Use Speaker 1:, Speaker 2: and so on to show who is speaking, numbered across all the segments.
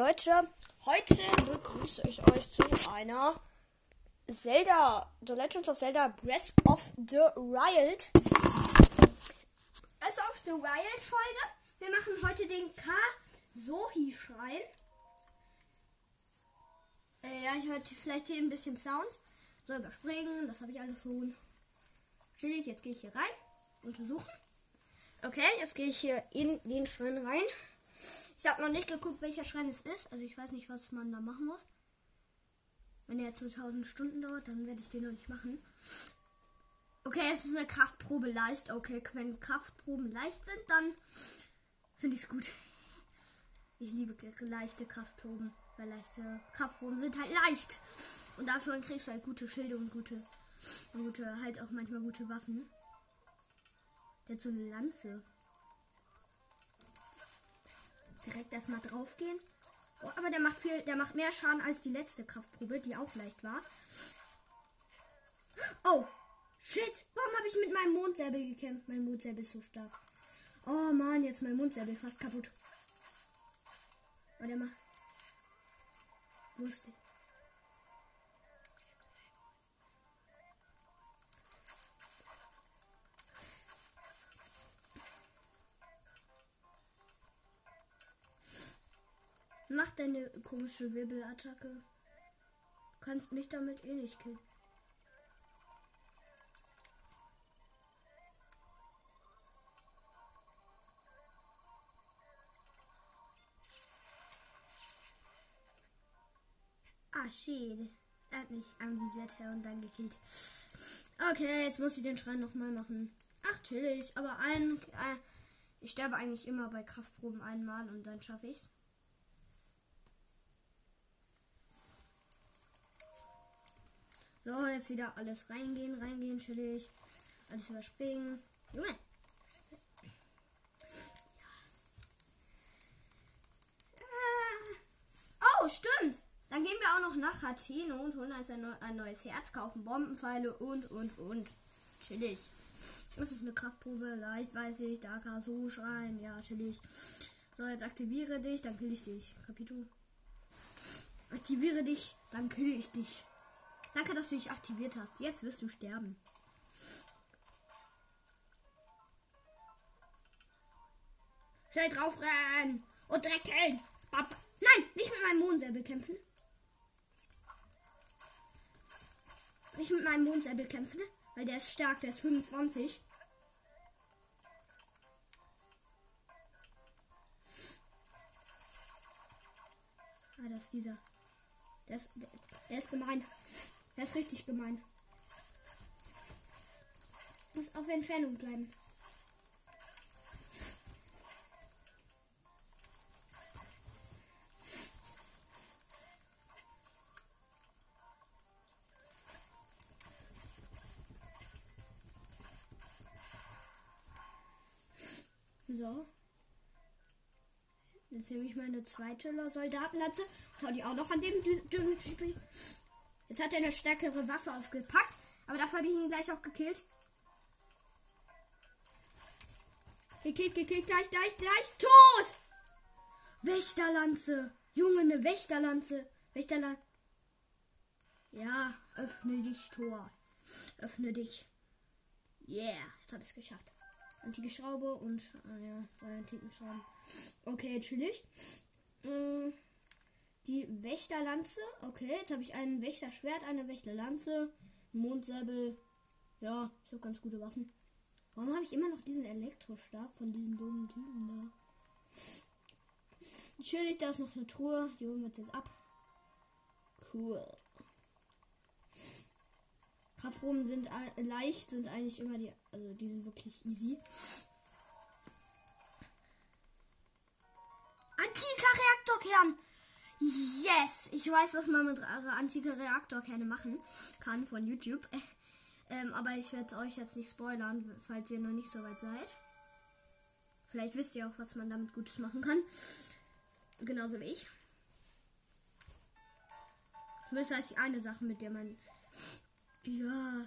Speaker 1: Leute, heute begrüße ich euch zu einer Zelda, The Legends of Zelda Breath of the Wild. Breath of the Wild Folge. Wir machen heute den Kasohi-Schrein. Äh, ja, ich hört vielleicht hier ein bisschen Sounds. So, überspringen, das habe ich alles schon. Chillig, jetzt gehe ich hier rein. Untersuchen. Okay, jetzt gehe ich hier in den Schrein rein. Ich habe noch nicht geguckt, welcher Schrein es ist. Also ich weiß nicht, was man da machen muss. Wenn der 2000 Stunden dauert, dann werde ich den noch nicht machen. Okay, es ist eine Kraftprobe leicht. Okay, wenn Kraftproben leicht sind, dann finde ich es gut. Ich liebe leichte Kraftproben. Weil leichte Kraftproben sind halt leicht. Und dafür kriegst du halt gute Schilde und gute, gute halt auch manchmal gute Waffen. Der hat so eine Lanze direkt erstmal draufgehen. Oh, aber der macht viel, der macht mehr Schaden als die letzte Kraftprobe, die auch leicht war. Oh, shit, warum habe ich mit meinem Mondsäbel gekämpft? Mein Mondsäbel ist so stark. Oh man, jetzt mein Mondsäbel fast kaputt. Oh, der macht. Wusste. Mach deine komische Wirbelattacke. Kannst mich damit eh nicht killen. Ah, shit. Er hat mich anvisiert und dann gekillt. Okay, jetzt muss ich den Schrein nochmal machen. Ach, chillig. Aber ein, äh, ich sterbe eigentlich immer bei Kraftproben einmal und dann schaffe ich's. So, jetzt wieder alles reingehen, reingehen, chillig. Alles überspringen. Junge. Oh, stimmt. Dann gehen wir auch noch nach Hateno und holen uns ein, ein neues Herz, kaufen Bombenpfeile und, und, und. Chillig. Das ist eine Kraftprobe, leicht weiß ich. Da kann so schreien. Ja, chillig. So, jetzt aktiviere dich, dann kill ich dich. Kapito. Aktiviere dich, dann kill ich dich. Danke, dass du dich aktiviert hast. Jetzt wirst du sterben. Schnell drauf rennen und direkt killen. Nein, nicht mit meinem Mondsäbel kämpfen. Nicht mit meinem Mondsäbel kämpfen, weil der ist stark, der ist 25. Ah, das ist dieser. Der ist, der, der ist gemein. Der ist richtig gemein. Muss auf Entfernung bleiben. So. Jetzt nehme ich meine zweite Soldatenlatze. Schau die auch noch an dem dünnen Spiel. Jetzt hat er eine stärkere Waffe aufgepackt. Aber dafür habe ich ihn gleich auch gekillt. Gekillt, gekillt, gleich, gleich, gleich. Tot! Wächterlanze. Junge, eine Wächterlanze. Wächterlanze. Ja, öffne dich, Tor. Öffne dich. Yeah, jetzt habe ich es geschafft. Antike Schraube und ah ja, drei antiken Schrauben. Okay, chillig. Mm. Die Wächterlanze. Okay, jetzt habe ich ein Wächterschwert, eine Wächterlanze, Mondsäbel. Ja, ich habe ganz gute Waffen. Warum habe ich immer noch diesen Elektrostab von diesen dummen Typen da? Natürlich, da ist noch eine Truhe. Die holen wir jetzt ab. Cool. Kraftproben sind leicht, sind eigentlich immer die. Also die sind wirklich easy. Antiker Reaktorkern! Yes! Ich weiß, was man mit antike Reaktorkerne machen kann von YouTube. Ähm, aber ich werde euch jetzt nicht spoilern, falls ihr noch nicht so weit seid. Vielleicht wisst ihr auch, was man damit Gutes machen kann. Genauso wie ich. Das heißt die eine Sache, mit der man. Ja.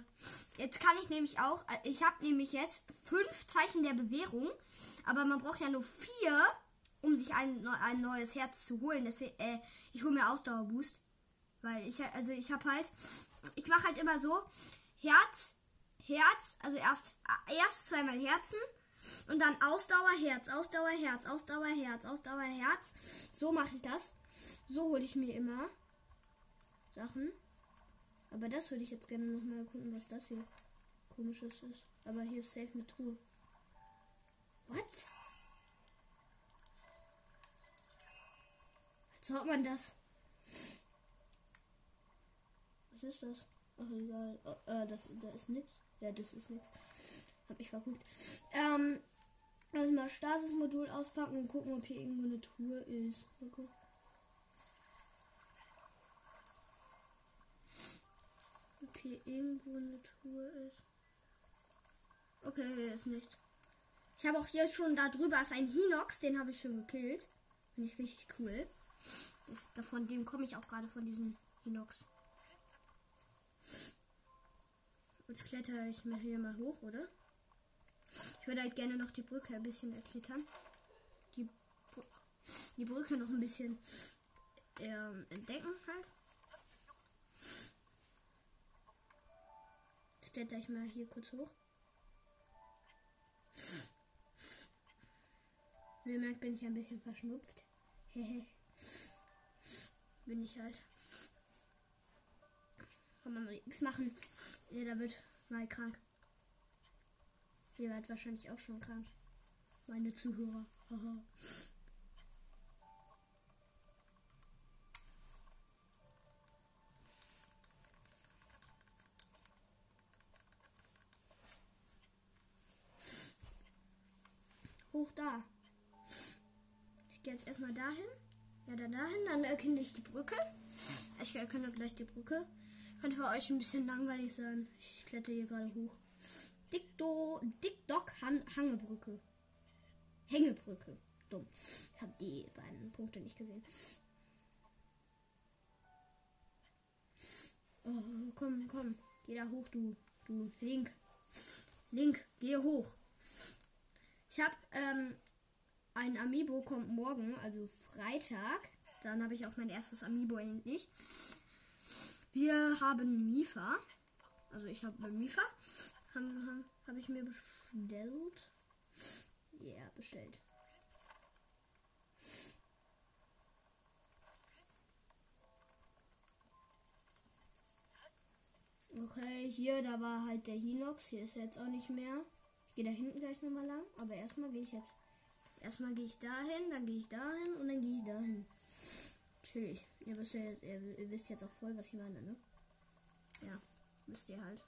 Speaker 1: Jetzt kann ich nämlich auch. Ich habe nämlich jetzt fünf Zeichen der Bewährung. Aber man braucht ja nur vier um sich ein, ein neues Herz zu holen. Deswegen, äh, ich hole mir Ausdauerboost. Weil ich, also ich habe halt, ich mache halt immer so, Herz, Herz, also erst, erst zweimal Herzen und dann Ausdauer, Herz, Ausdauer, Herz, Ausdauer, Herz, Ausdauer, Herz. So mache ich das. So hole ich mir immer Sachen. Aber das würde ich jetzt gerne noch mal gucken, was das hier komisches ist. Aber hier ist safe eine Truhe. What? Als ob man das. Was ist das? Ach egal. Oh, äh, das, da ist nix. Ja, das ist nix. Hab ich verguckt. Ähm, also mal Stasis-Modul auspacken und gucken, ob hier irgendwo eine Truhe ist. Okay. Ob hier irgendwo eine Truhe ist. Okay, hier ist nichts. Ich habe auch hier schon da drüber ist ein Hinox, den habe ich schon gekillt. Finde ich richtig cool. Ist, von dem komme ich auch gerade von diesem Hinox. Jetzt klettere ich mir hier mal hoch, oder? Ich würde halt gerne noch die Brücke ein bisschen erklettern. Die, die Brücke noch ein bisschen ähm, entdecken halt. Jetzt kletter ich mal hier kurz hoch. Wie ihr merkt, bin ich ein bisschen verschnupft. Bin ich halt. Kann man nichts machen. Jeder wird mal krank. Ihr werdet wahrscheinlich auch schon krank. Meine Zuhörer. Haha. Hoch da. Ich gehe jetzt erstmal dahin. Ja, dann dahin. Dann erkenne ich die Brücke. Ich erkenne gleich die Brücke. Könnte für euch ein bisschen langweilig sein. Ich kletter hier gerade hoch. Dickdo, Dickdock Han, Hangebrücke. Hängebrücke. Dumm. Ich habe die beiden Punkte nicht gesehen. Oh, komm, komm. Geh da hoch, du. Du. Link. Link, geh hoch. Ich habe ähm, ein Amiibo kommt morgen, also Freitag. Dann habe ich auch mein erstes Amiibo endlich. Wir haben Mifa. Also ich habe Mifa. Habe hab, hab ich mir bestellt. Ja, yeah, bestellt. Okay, hier, da war halt der Hinox. Hier ist er jetzt auch nicht mehr. Ich gehe da hinten gleich nochmal lang. Aber erstmal gehe ich jetzt. Erstmal gehe ich dahin, dann gehe ich dahin und dann gehe ich dahin. Chillig. Ihr wisst, ja jetzt, ihr, wisst jetzt auch voll, was ich meine, ne? Ja, wisst ihr halt.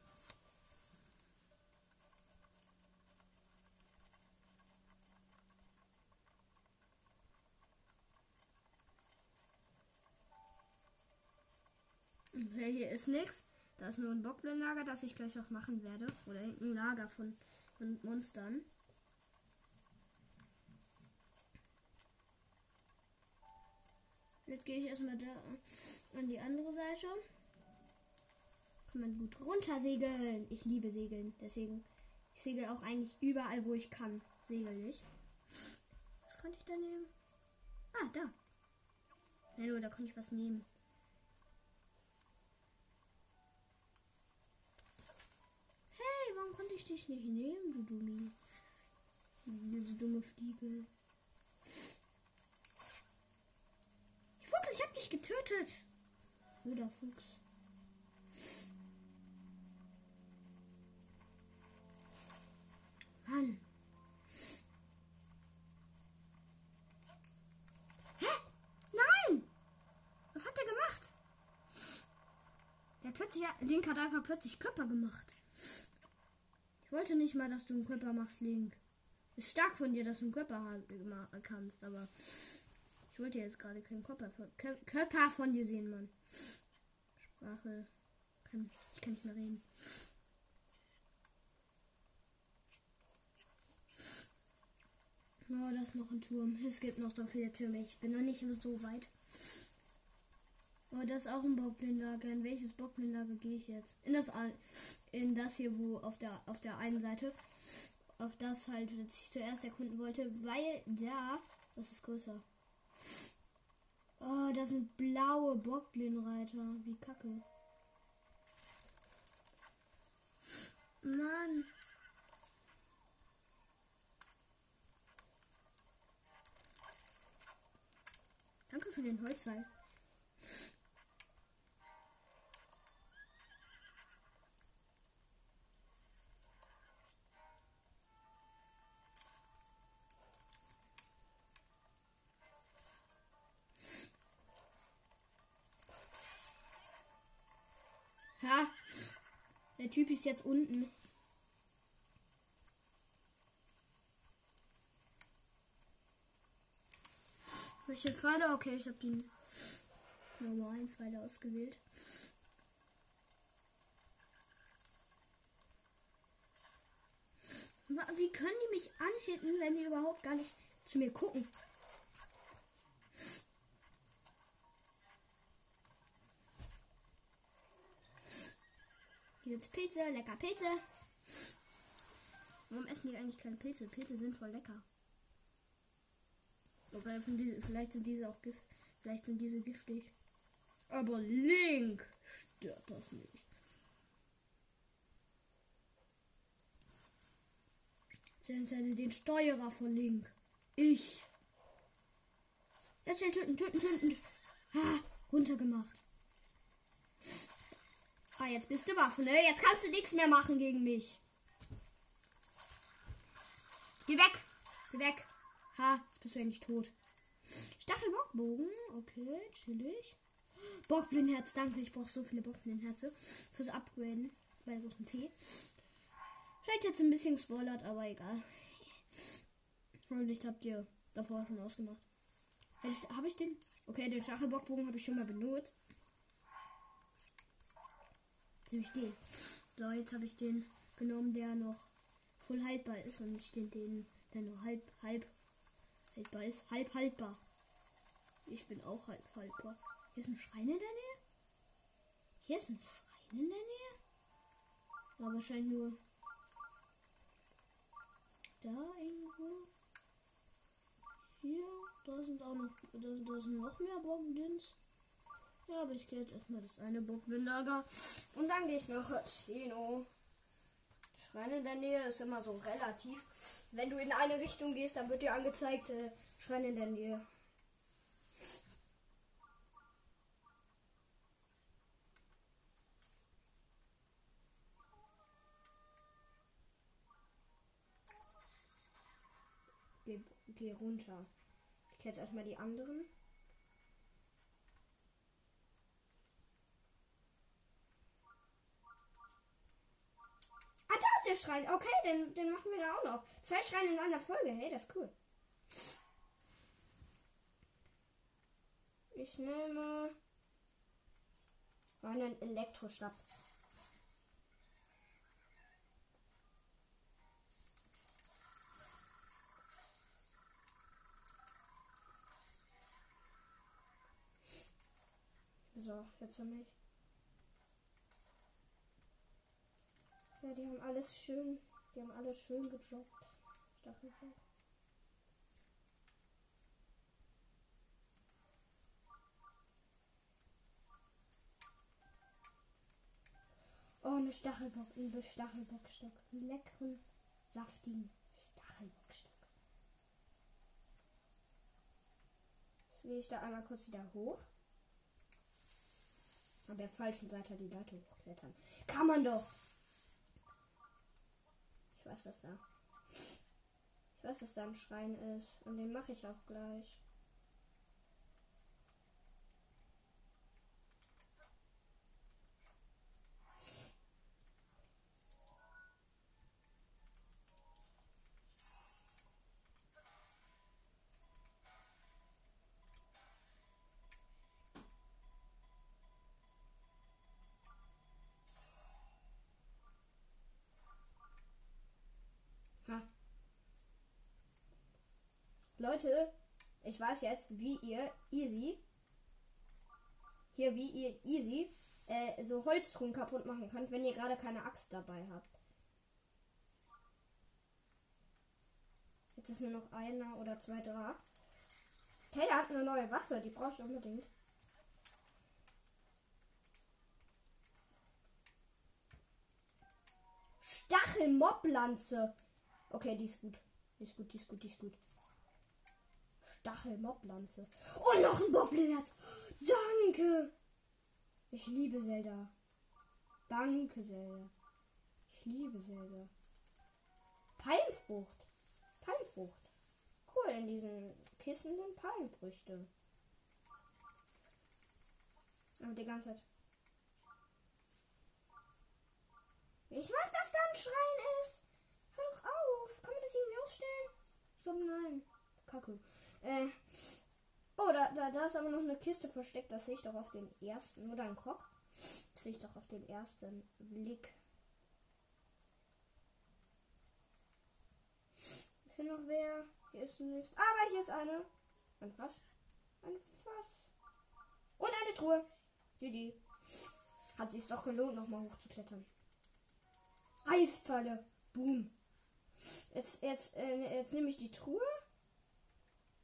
Speaker 1: Okay, hier ist nichts. Da ist nur ein Bockblin-Lager, das ich gleich auch machen werde. Oder ein Lager von, von Monstern. Jetzt gehe ich erstmal da an die andere Seite. Kann man gut runter segeln. Ich liebe Segeln. Deswegen, ich segel auch eigentlich überall, wo ich kann. Segel ich. Was konnte ich da nehmen? Ah, da. Hallo, da konnte ich was nehmen. Hey, warum konnte ich dich nicht nehmen, du Dummi? Diese dumme Fliege. Fuchs, ich hab dich getötet. Oder Fuchs. Mann. Hä? Nein! Was hat der gemacht? Der plötzlich, Link hat einfach plötzlich Körper gemacht. Ich wollte nicht mal, dass du einen Körper machst, Link. Ist stark von dir, dass du einen Körper kannst, aber ich wollte jetzt gerade keinen Körper von, Körper von dir sehen, Mann. Sprache. Kann, ich kann nicht mehr reden. Oh, da ist noch ein Turm. Es gibt noch so viele Türme. Ich bin noch nicht so weit. Oh, das ist auch ein Bockblinlager. In welches Bockblinlager gehe ich jetzt? In das in das hier, wo auf der auf der einen Seite auf das halt, das ich zuerst erkunden wollte, weil da Das ist größer. Oh, da sind blaue Bockblindreiter. Wie kacke. Mann. Danke für den Holzfall. Der Typ ist jetzt unten. Welche Pfeile? Okay, ich habe die normalen Pfeile ausgewählt. Wie können die mich anhitten, wenn die überhaupt gar nicht zu mir gucken? Hier gibt's Pilze, lecker Pilze. Warum essen die eigentlich keine Pilze? Pilze sind voll lecker. Okay, vielleicht sind diese auch gift. Vielleicht sind diese giftig. Aber Link stört das nicht. Zählen den Steuerer von Link. Ich. Jetzt schnell töten, töten, töten. Ha, runtergemacht. Ah, jetzt bist du Waffe, ne? Jetzt kannst du nichts mehr machen gegen mich. Geh weg. Geh weg. Ha, jetzt bist du ja nicht tot. Stachelbockbogen. Okay, chillig. Bockblindherz, danke. Ich brauche so viele Bockblindherze fürs Upgraden bei der großen Fee. Vielleicht jetzt ein bisschen gespoilert, aber egal. Und nicht habt ihr davor schon ausgemacht. Habe ich den? Okay, den Stachelbockbogen habe ich schon mal benutzt. Nämlich den. So, jetzt habe ich den genommen, der noch voll haltbar ist und nicht den, den der nur halb, halb haltbar ist. Halb haltbar. Ich bin auch halb haltbar. Hier ist ein Schrein in der Nähe. Hier ist ein Schrein in der Nähe. Aber wahrscheinlich nur da irgendwo. Hier, da sind auch noch, da, da sind noch mehr Bombdins. Ja, aber ich gehe jetzt erstmal das eine Bockblindlager. Und dann gehe ich noch Chino. Schrein in der Nähe ist immer so relativ. Wenn du in eine Richtung gehst, dann wird dir angezeigt, äh, Schrein in der Nähe. Geh, geh runter. Ich kenne jetzt erstmal die anderen. Der Schrein. Okay, den, den machen wir da auch noch. Zwei Schreine in einer Folge. Hey, das ist cool. Ich nehme einen Elektrostab. So, jetzt haben Ja, die haben alles schön, die haben alles schön gedroppt. Stachelbock. Oh, eine Stachelbock, ein Stachelbockstock. Einen leckeren, saftigen Stachelbockstock. Jetzt gehe ich da einmal kurz wieder hoch. An der falschen Seite die Leiter hochklettern. Kann man doch! Ich weiß, dass da. Ich weiß, dass da ein Schrein ist. Und den mache ich auch gleich. Leute, ich weiß jetzt, wie ihr easy hier wie ihr easy äh, so Holztruhen kaputt machen könnt, wenn ihr gerade keine Axt dabei habt. Jetzt ist nur noch einer oder zwei da. Der hat eine neue Waffe, die brauchst du unbedingt. Stachelmoblanze. Okay, die ist gut. Die ist gut, die ist gut, die ist gut. Stachelmoblanze. Oh, noch ein Goblinherz. Danke. Ich liebe Zelda. Danke, Zelda. Ich liebe Zelda. Palmfrucht. Palmfrucht. Cool, in diesen Kissen sind Palmfrüchte. Aber die ganze Zeit. Ich weiß, dass da ein Schrein ist. Hör doch auf. Kann man das irgendwie ausstellen? Ich glaube, nein. Kacke. Äh. Oh, da, da, da ist aber noch eine Kiste versteckt. Das sehe ich doch auf den ersten. Oder ein Krog. Das sehe ich doch auf den ersten Blick. Ist hier noch wer? Hier ist nichts. Aber hier ist eine. Ein Fass. Ein Fass. Und eine Truhe. Die. Hat sich doch gelohnt, nochmal hochzuklettern. Eisfalle. Boom. Jetzt, jetzt, äh, jetzt nehme ich die Truhe.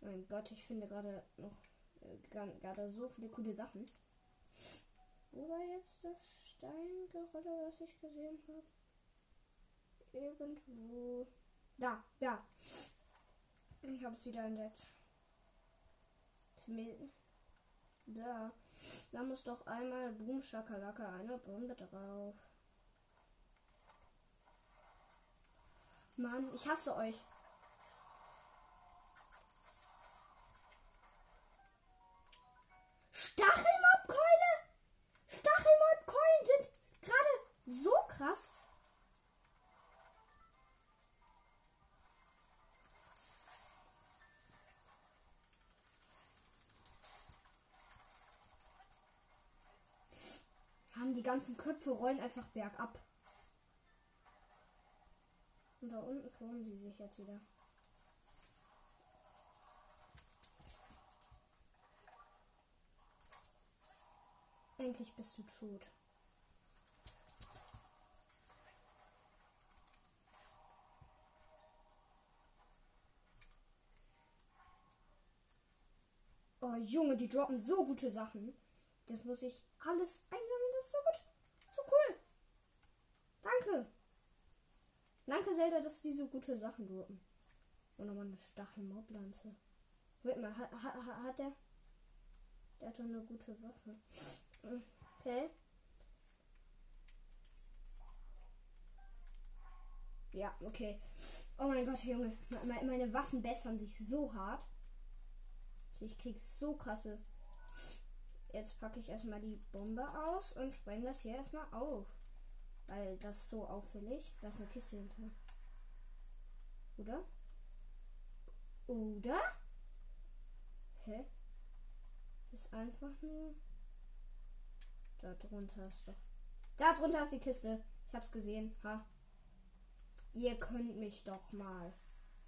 Speaker 1: Mein Gott, ich finde gerade noch äh, gerade so viele coole Sachen. Wo war jetzt das Steingerölle, was ich gesehen habe? Irgendwo. Da, da. Ich habe es wieder entdeckt. Da. Da muss doch einmal Boom Schakalaka eine Bombe drauf. Mann, ich hasse euch. Stachelmobkeule! Stachelmobkeulen sind gerade so krass. Haben die ganzen Köpfe rollen einfach bergab. Und da unten formen sie sich jetzt wieder. Endlich bist du tot. Oh Junge, die droppen so gute Sachen. Das muss ich alles einsammeln. Das ist so gut. So cool. Danke. Danke, Zelda, dass die so gute Sachen droppen. Und nochmal eine Stachelmoblanze. Wait mal, hat, hat, hat der. Der hat doch eine gute Waffe. Okay. Ja, okay. Oh mein Gott, Junge. Meine Waffen bessern sich so hart. Ich krieg so krasse. Jetzt packe ich erstmal die Bombe aus und spreng das hier erstmal auf. Weil das ist so auffällig. Da ist eine Kiste hinter. Oder? Oder? Hä? Ist einfach nur. Da drunter ist doch. Da drunter ist die Kiste. Ich hab's gesehen. Ha. Ihr könnt mich doch mal.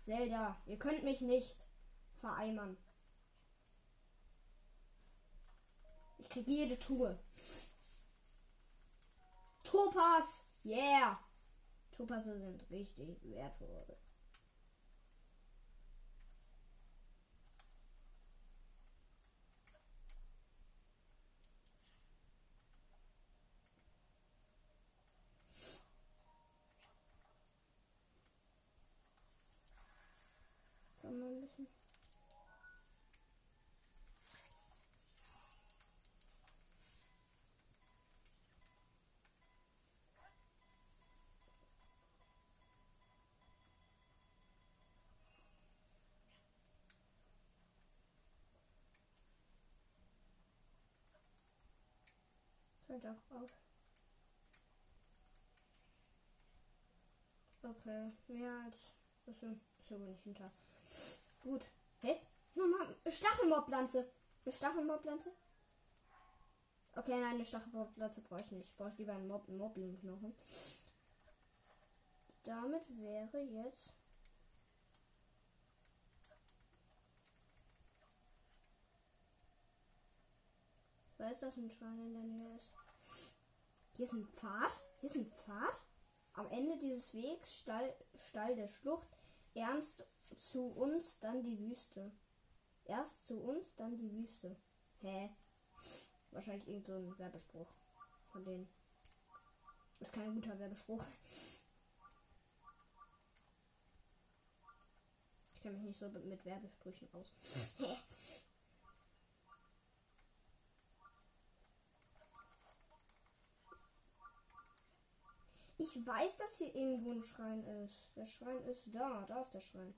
Speaker 1: Zelda, ihr könnt mich nicht vereimern. Ich krieg jede Truhe. Topas. Yeah. Topasse sind richtig wertvoll. Hört auch auf. Okay, mehr als. Das ist wohl nicht hinter. Gut. Hä? Nochmal. Stachelmobpflanze. Eine Stachelmobpflanze? Okay, nein, eine Stachelmobpflanze brauche ich nicht. Ich brauche lieber einen Mob Moblin-Knochen. Damit wäre jetzt. Weiß, dass ein Schwein in der Nähe ist. Hier ist ein Pfad. Hier ist ein Pfad. Am Ende dieses Wegs Stall, Stall der Schlucht. Ernst zu uns dann die Wüste. Erst zu uns, dann die Wüste. Hä? Wahrscheinlich irgend so ein Werbespruch von denen. Ist kein guter Werbespruch. Ich kenne mich nicht so mit Werbesprüchen aus. Ich weiß, dass hier irgendwo ein Schrein ist. Der Schrein ist da. Da ist der Schrein.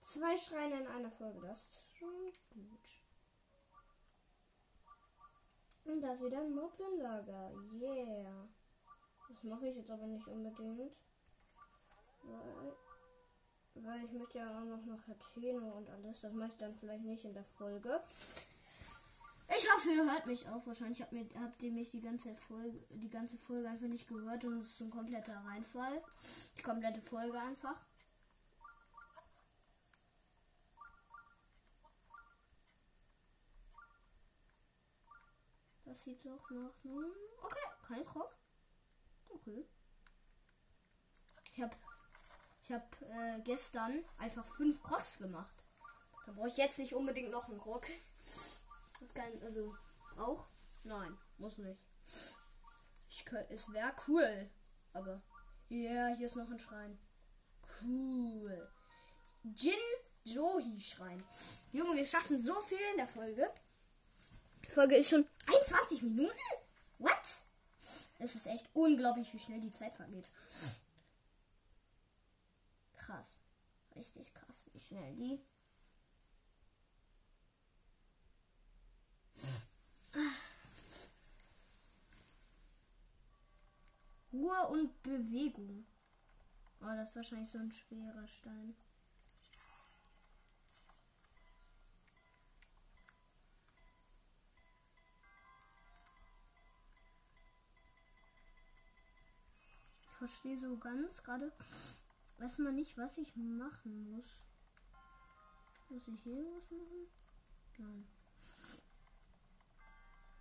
Speaker 1: Zwei Schreine in einer Folge. Das ist schon gut. Und da ist wieder ein Moblin-Lager. Yeah. Das mache ich jetzt aber nicht unbedingt. Weil, weil ich möchte ja auch noch nach Hateno und alles. Das mache ich dann vielleicht nicht in der Folge. Ich hoffe, ihr hört mich auch. Wahrscheinlich habt, mir, habt ihr mich die ganze, Folge, die ganze Folge einfach nicht gehört und es ist ein kompletter Reinfall. Die komplette Folge einfach. Das sieht doch nach einem. Okay, kein Krog. Okay. Ich habe ich hab, äh, gestern einfach fünf Crocs gemacht. Da brauche ich jetzt nicht unbedingt noch einen Krog. Das kann, also, auch? Nein, muss nicht. Ich könnte, es wäre cool. Aber, ja, yeah, hier ist noch ein Schrein. Cool. Jin Johi Schrein. Junge, wir schaffen so viel in der Folge. Die Folge ist schon 21 Minuten? What? Es ist echt unglaublich, wie schnell die Zeit vergeht. Krass. Richtig krass, wie schnell die Ruhe und Bewegung. Oh, das ist wahrscheinlich so ein schwerer Stein. Ich verstehe so ganz gerade erstmal nicht, was ich machen muss. Muss ich hier was machen? Nein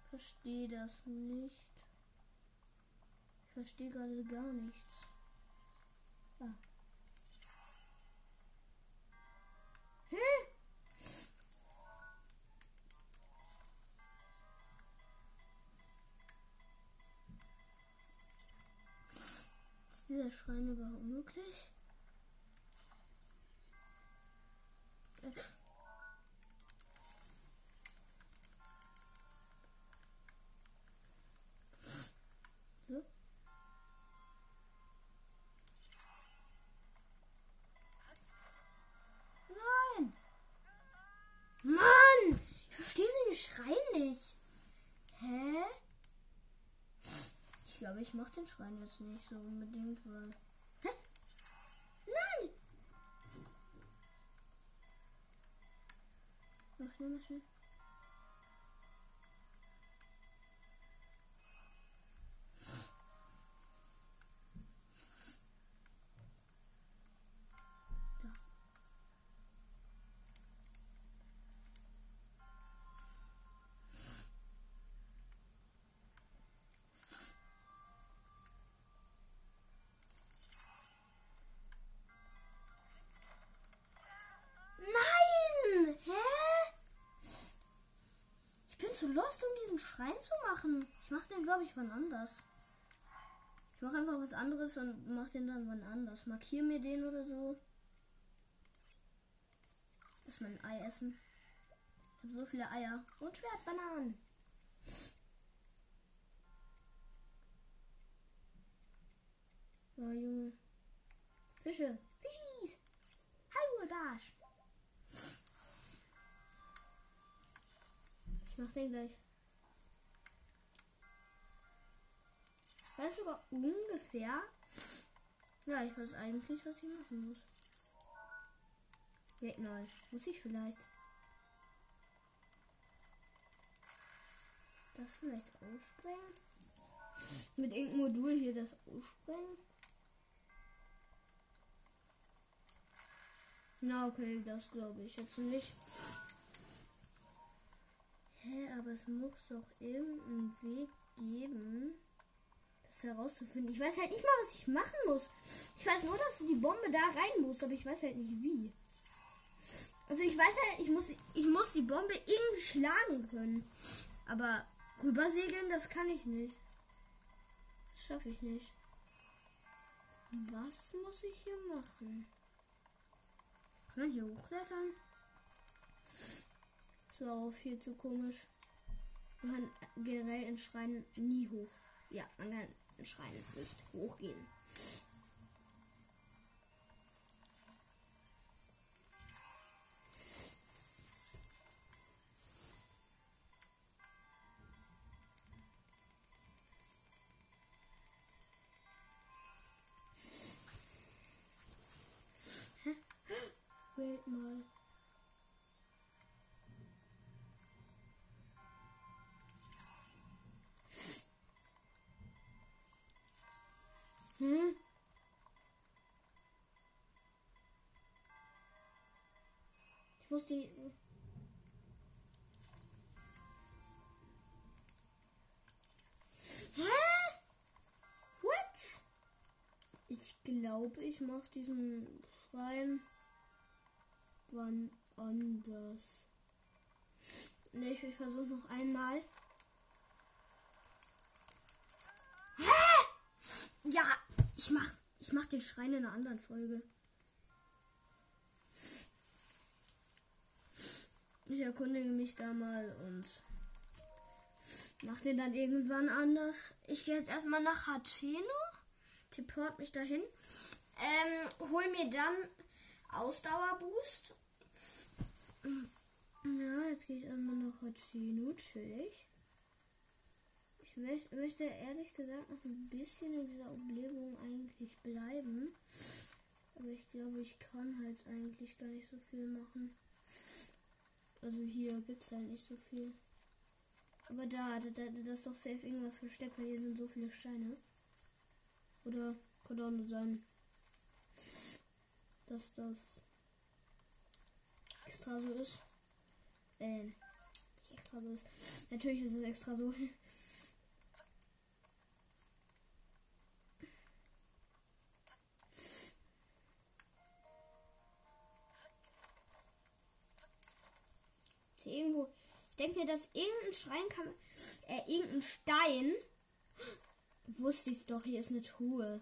Speaker 1: verstehe das nicht. Ich verstehe gerade gar nichts. Ah. Ist dieser Schrein überhaupt möglich? Äh. Ich mach den Schrein jetzt nicht so unbedingt, weil. Hä? Nein! Mach schnell, mach schnell. Lost, um diesen Schrein zu machen. Ich mache den, glaube ich, wann anders. Ich mache einfach was anderes und mache den dann wann anders. Markiere mir den oder so. Lass mal ein Ei essen. Ich habe so viele Eier. Und Schwertbananen. Oh, Junge. Fische. Fischis. Hi, Barsch. Mach den gleich. Ich weiß sogar ungefähr. Ja, ich weiß eigentlich, was ich machen muss. Weg neu. Muss ich vielleicht. Das vielleicht aussprengen? Mit irgendeinem Modul hier das aussprengen? Na, okay, das glaube ich jetzt nicht. Hä, aber es muss doch irgendeinen Weg geben, das herauszufinden. Ich weiß halt nicht mal, was ich machen muss. Ich weiß nur, dass die Bombe da rein muss, aber ich weiß halt nicht wie. Also ich weiß ja, ich muss, ich muss die Bombe irgendwie schlagen können. Aber rübersegeln, das kann ich nicht. Das schaffe ich nicht. Was muss ich hier machen? Kann man hier hochklettern? War auch viel zu komisch. Man kann generell in Schreinen nie hoch. Ja, man kann in Schreinen nicht hochgehen. Wait mal. Muss die. Hä? What? Ich glaube, ich mache diesen Schrein wann anders. Ne, ich, ich versuche noch einmal. Hä? Ja, ich mach, ich mach den Schrein in einer anderen Folge. Ich erkundige mich da mal und mach den dann irgendwann anders. Ich gehe jetzt erstmal nach Hateno. Tipport mich dahin. Ähm, hol mir dann Ausdauerboost. Ja, jetzt gehe ich einmal nach Hateno, chillig. Ich möchte ehrlich gesagt noch ein bisschen in dieser Umgebung eigentlich bleiben. Aber ich glaube, ich kann halt eigentlich gar nicht so viel machen. Also hier gibt es halt nicht so viel. Aber da, da, da, da ist doch safe irgendwas versteckt, weil hier sind so viele Steine. Oder könnte auch nur sein, dass das extra so ist. Äh, extra so ist. Natürlich ist es extra so. irgendwo. Ich denke, dass irgendein Schrein kann. Äh, irgendein Stein. Wusste ich doch, hier ist eine Truhe.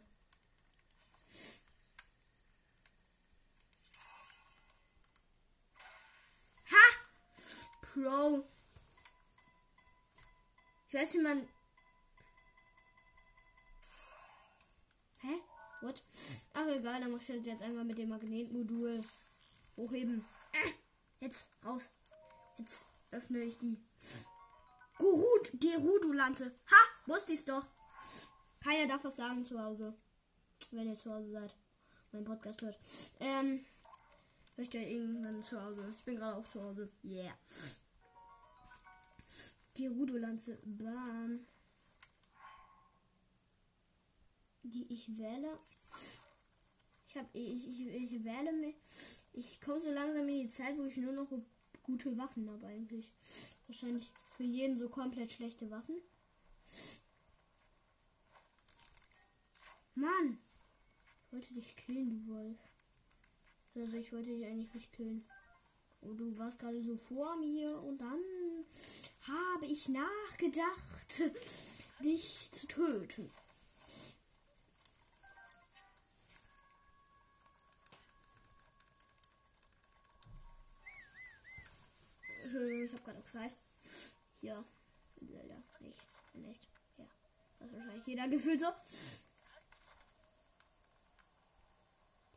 Speaker 1: Bro. Ich weiß nicht, man. Hä? What? Ach egal, dann machst du jetzt einfach mit dem Magnetmodul hochheben. Äh, jetzt raus. Jetzt öffne ich die. Gurut, Gerudo-Lanze. Ha, wusste ich's doch. Keiner darf was sagen zu Hause. Wenn ihr zu Hause seid. Mein Podcast hört. Ähm, möchte irgendwann zu Hause. Ich bin gerade auch zu Hause. Yeah. Gerudo-Lanze. Bam. Die ich wähle. Ich habe ich, ich, ich wähle mich. Ich komme so langsam in die Zeit, wo ich nur noch gute Waffen habe eigentlich. Wahrscheinlich für jeden so komplett schlechte Waffen. Mann! Ich wollte dich killen, du Wolf. Also ich wollte dich eigentlich nicht killen. Und du warst gerade so vor mir und dann habe ich nachgedacht, dich zu töten. Entschuldigung, ich habe gerade gefragt. Hier. Leider nicht. Nicht. Ja. Das ist wahrscheinlich jeder gefühlt so.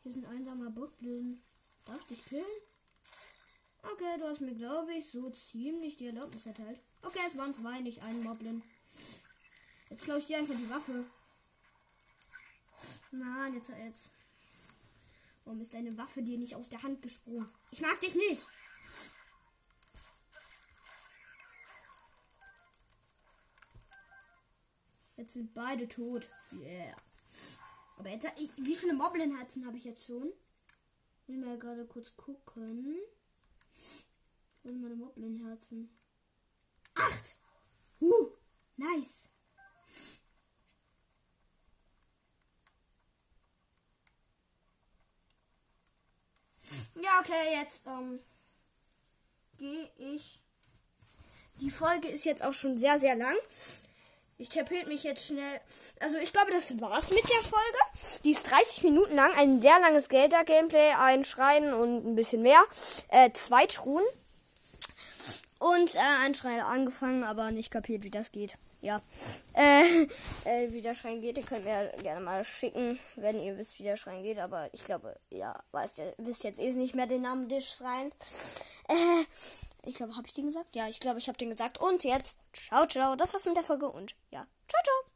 Speaker 1: Hier ist ein einsamer Bockblin. Darf dich killen? Okay, du hast mir, glaube ich, so ziemlich die Erlaubnis erteilt. Okay, es waren zwei, nicht ein Moblin. Jetzt klaue ich dir einfach die Waffe. Nein, jetzt, jetzt. Warum ist deine Waffe dir nicht aus der Hand gesprungen? Ich mag dich nicht. Jetzt sind beide tot. Yeah. Aber jetzt, ich, wie viele Moblin-Herzen habe ich jetzt schon? Ich will mal gerade kurz gucken. Wo sind meine Moblin-Herzen? Acht! Uh, nice. Ja, okay, jetzt, ähm, gehe ich. Die Folge ist jetzt auch schon sehr, sehr lang. Ich tapete mich jetzt schnell. Also ich glaube, das war's mit der Folge. Die ist 30 Minuten lang. Ein sehr langes Gelder-Gameplay, ein Schreien und ein bisschen mehr. Äh, zwei Truhen. Und äh, ein Schrein angefangen, aber nicht kapiert, wie das geht. Ja. Äh, äh, wie der Schrein geht, ihr könnt mir gerne mal schicken, wenn ihr wisst, wie der Schrein geht. Aber ich glaube, ja, weißt ihr, wisst jetzt eh nicht mehr den Namen des Schreins. Äh, ich glaube, habe ich den gesagt? Ja, ich glaube, ich habe den gesagt. Und jetzt, ciao, ciao. Das war's mit der Folge und ja, ciao, ciao.